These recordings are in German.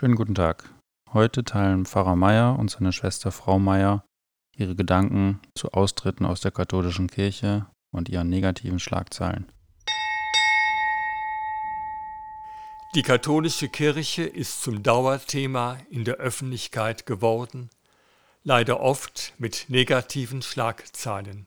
Schönen guten Tag. Heute teilen Pfarrer Meier und seine Schwester Frau Meier ihre Gedanken zu Austritten aus der katholischen Kirche und ihren negativen Schlagzeilen. Die katholische Kirche ist zum Dauerthema in der Öffentlichkeit geworden, leider oft mit negativen Schlagzeilen.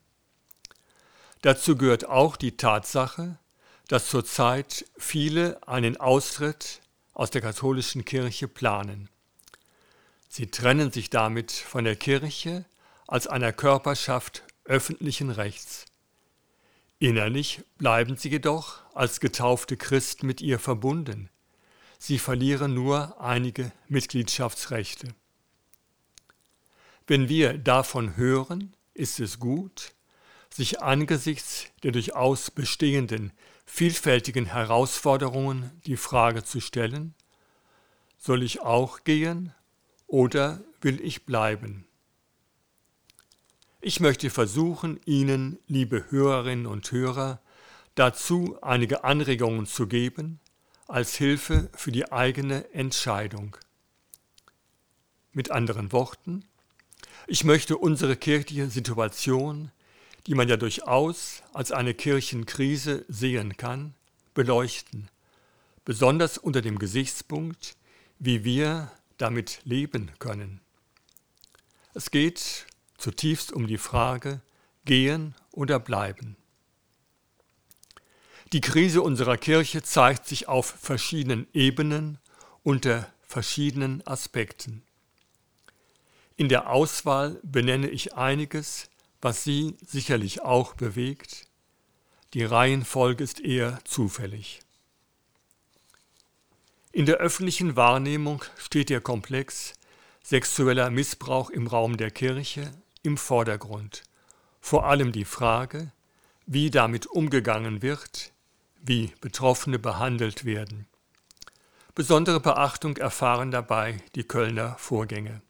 Dazu gehört auch die Tatsache, dass zurzeit viele einen Austritt aus der katholischen Kirche planen. Sie trennen sich damit von der Kirche als einer Körperschaft öffentlichen Rechts. Innerlich bleiben sie jedoch als getaufte Christen mit ihr verbunden. Sie verlieren nur einige Mitgliedschaftsrechte. Wenn wir davon hören, ist es gut, sich angesichts der durchaus bestehenden vielfältigen Herausforderungen die Frage zu stellen, soll ich auch gehen oder will ich bleiben? Ich möchte versuchen, Ihnen, liebe Hörerinnen und Hörer, dazu einige Anregungen zu geben, als Hilfe für die eigene Entscheidung. Mit anderen Worten, ich möchte unsere kirchliche Situation die man ja durchaus als eine Kirchenkrise sehen kann, beleuchten, besonders unter dem Gesichtspunkt, wie wir damit leben können. Es geht zutiefst um die Frage, gehen oder bleiben. Die Krise unserer Kirche zeigt sich auf verschiedenen Ebenen unter verschiedenen Aspekten. In der Auswahl benenne ich einiges, was Sie sicherlich auch bewegt. Die Reihenfolge ist eher zufällig. In der öffentlichen Wahrnehmung steht der Komplex sexueller Missbrauch im Raum der Kirche im Vordergrund. Vor allem die Frage, wie damit umgegangen wird, wie Betroffene behandelt werden. Besondere Beachtung erfahren dabei die Kölner Vorgänge.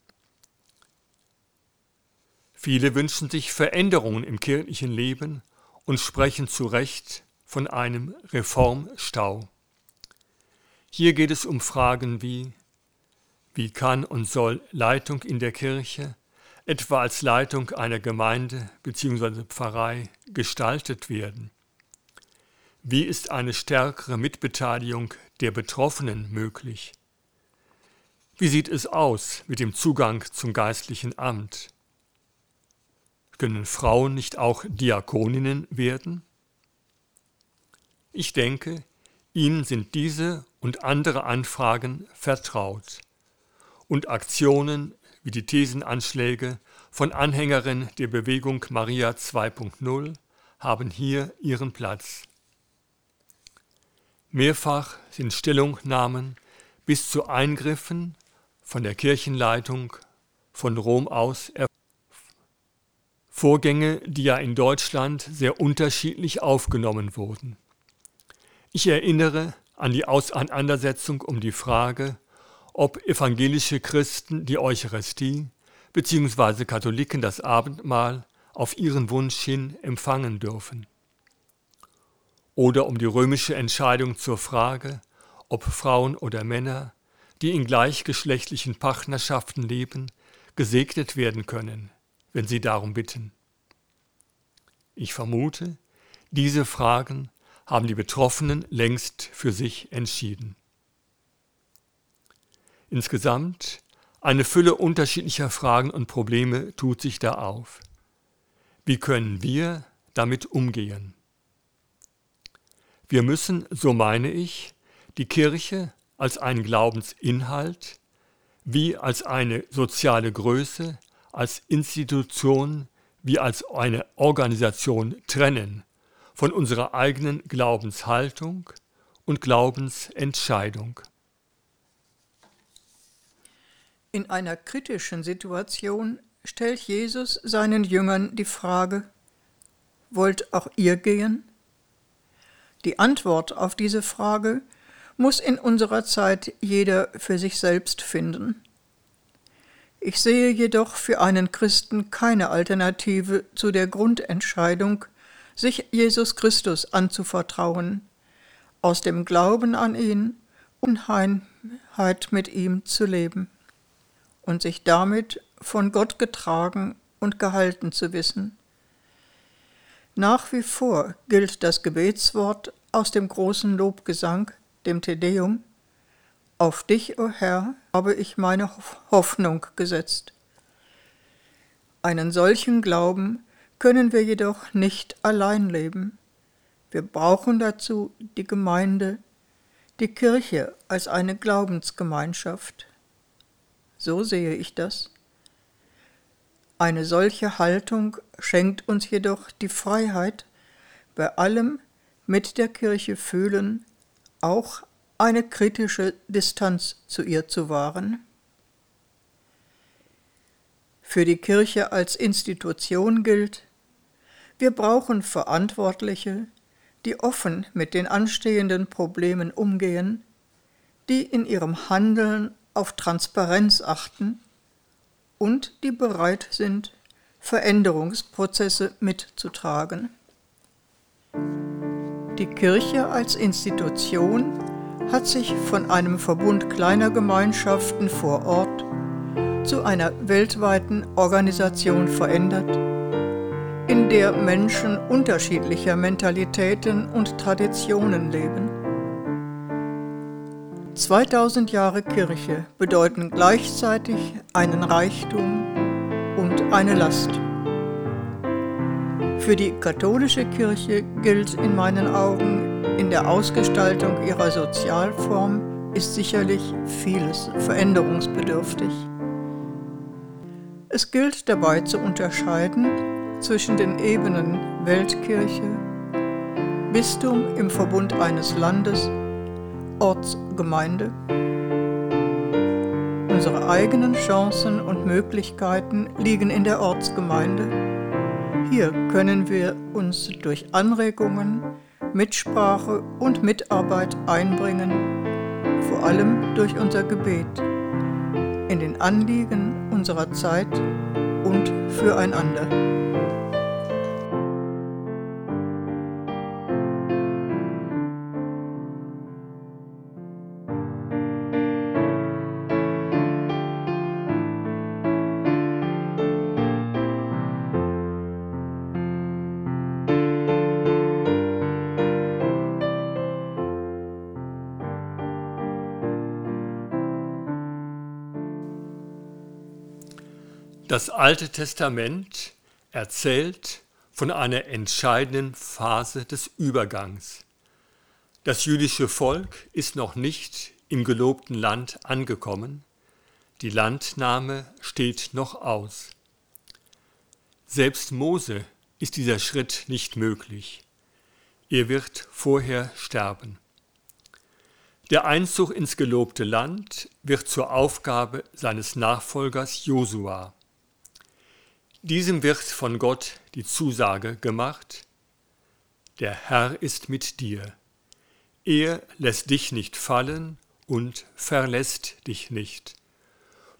Viele wünschen sich Veränderungen im kirchlichen Leben und sprechen zu Recht von einem Reformstau. Hier geht es um Fragen wie, wie kann und soll Leitung in der Kirche, etwa als Leitung einer Gemeinde bzw. Pfarrei, gestaltet werden? Wie ist eine stärkere Mitbeteiligung der Betroffenen möglich? Wie sieht es aus mit dem Zugang zum geistlichen Amt? Können Frauen nicht auch Diakoninnen werden? Ich denke, Ihnen sind diese und andere Anfragen vertraut und Aktionen wie die Thesenanschläge von Anhängerinnen der Bewegung Maria 2.0 haben hier ihren Platz. Mehrfach sind Stellungnahmen bis zu Eingriffen von der Kirchenleitung von Rom aus. Vorgänge, die ja in Deutschland sehr unterschiedlich aufgenommen wurden. Ich erinnere an die Auseinandersetzung um die Frage, ob evangelische Christen die Eucharistie bzw. Katholiken das Abendmahl auf ihren Wunsch hin empfangen dürfen. Oder um die römische Entscheidung zur Frage, ob Frauen oder Männer, die in gleichgeschlechtlichen Partnerschaften leben, gesegnet werden können wenn Sie darum bitten. Ich vermute, diese Fragen haben die Betroffenen längst für sich entschieden. Insgesamt eine Fülle unterschiedlicher Fragen und Probleme tut sich da auf. Wie können wir damit umgehen? Wir müssen, so meine ich, die Kirche als einen Glaubensinhalt wie als eine soziale Größe als Institution wie als eine Organisation trennen von unserer eigenen Glaubenshaltung und Glaubensentscheidung. In einer kritischen Situation stellt Jesus seinen Jüngern die Frage, wollt auch ihr gehen? Die Antwort auf diese Frage muss in unserer Zeit jeder für sich selbst finden. Ich sehe jedoch für einen Christen keine Alternative zu der Grundentscheidung, sich Jesus Christus anzuvertrauen, aus dem Glauben an ihn Uneinheit mit ihm zu leben und sich damit von Gott getragen und gehalten zu wissen. Nach wie vor gilt das Gebetswort aus dem großen Lobgesang, dem Tedeum, Auf dich, o Herr, habe ich meine Hoffnung gesetzt. Einen solchen Glauben können wir jedoch nicht allein leben. Wir brauchen dazu die Gemeinde, die Kirche als eine Glaubensgemeinschaft. So sehe ich das. Eine solche Haltung schenkt uns jedoch die Freiheit, bei allem mit der Kirche fühlen, auch eine kritische Distanz zu ihr zu wahren. Für die Kirche als Institution gilt, wir brauchen Verantwortliche, die offen mit den anstehenden Problemen umgehen, die in ihrem Handeln auf Transparenz achten und die bereit sind, Veränderungsprozesse mitzutragen. Die Kirche als Institution hat sich von einem Verbund kleiner Gemeinschaften vor Ort zu einer weltweiten Organisation verändert, in der Menschen unterschiedlicher Mentalitäten und Traditionen leben. 2000 Jahre Kirche bedeuten gleichzeitig einen Reichtum und eine Last. Für die katholische Kirche gilt in meinen Augen, in der Ausgestaltung ihrer Sozialform ist sicherlich vieles veränderungsbedürftig. Es gilt dabei zu unterscheiden zwischen den Ebenen Weltkirche, Bistum im Verbund eines Landes, Ortsgemeinde. Unsere eigenen Chancen und Möglichkeiten liegen in der Ortsgemeinde. Hier können wir uns durch Anregungen, Mitsprache und Mitarbeit einbringen, vor allem durch unser Gebet in den Anliegen unserer Zeit und füreinander. Das Alte Testament erzählt von einer entscheidenden Phase des Übergangs. Das jüdische Volk ist noch nicht im gelobten Land angekommen, die Landnahme steht noch aus. Selbst Mose ist dieser Schritt nicht möglich. Er wird vorher sterben. Der Einzug ins gelobte Land wird zur Aufgabe seines Nachfolgers Josua. Diesem wird von Gott die Zusage gemacht, der Herr ist mit dir. Er lässt dich nicht fallen und verlässt dich nicht.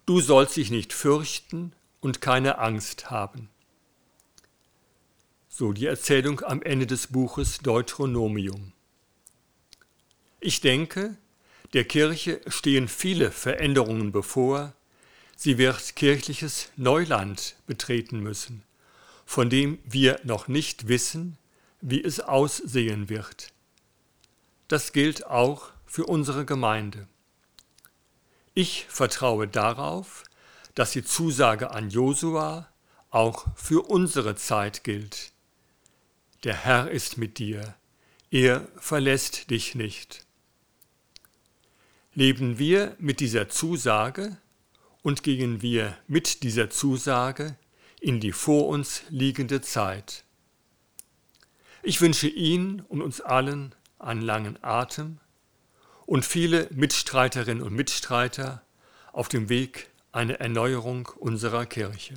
Du sollst dich nicht fürchten und keine Angst haben. So die Erzählung am Ende des Buches Deuteronomium. Ich denke, der Kirche stehen viele Veränderungen bevor, Sie wird kirchliches Neuland betreten müssen, von dem wir noch nicht wissen, wie es aussehen wird. Das gilt auch für unsere Gemeinde. Ich vertraue darauf, dass die Zusage an Josua auch für unsere Zeit gilt. Der Herr ist mit dir, er verlässt dich nicht. Leben wir mit dieser Zusage, und gehen wir mit dieser Zusage in die vor uns liegende Zeit. Ich wünsche Ihnen und uns allen einen langen Atem und viele Mitstreiterinnen und Mitstreiter auf dem Weg einer Erneuerung unserer Kirche.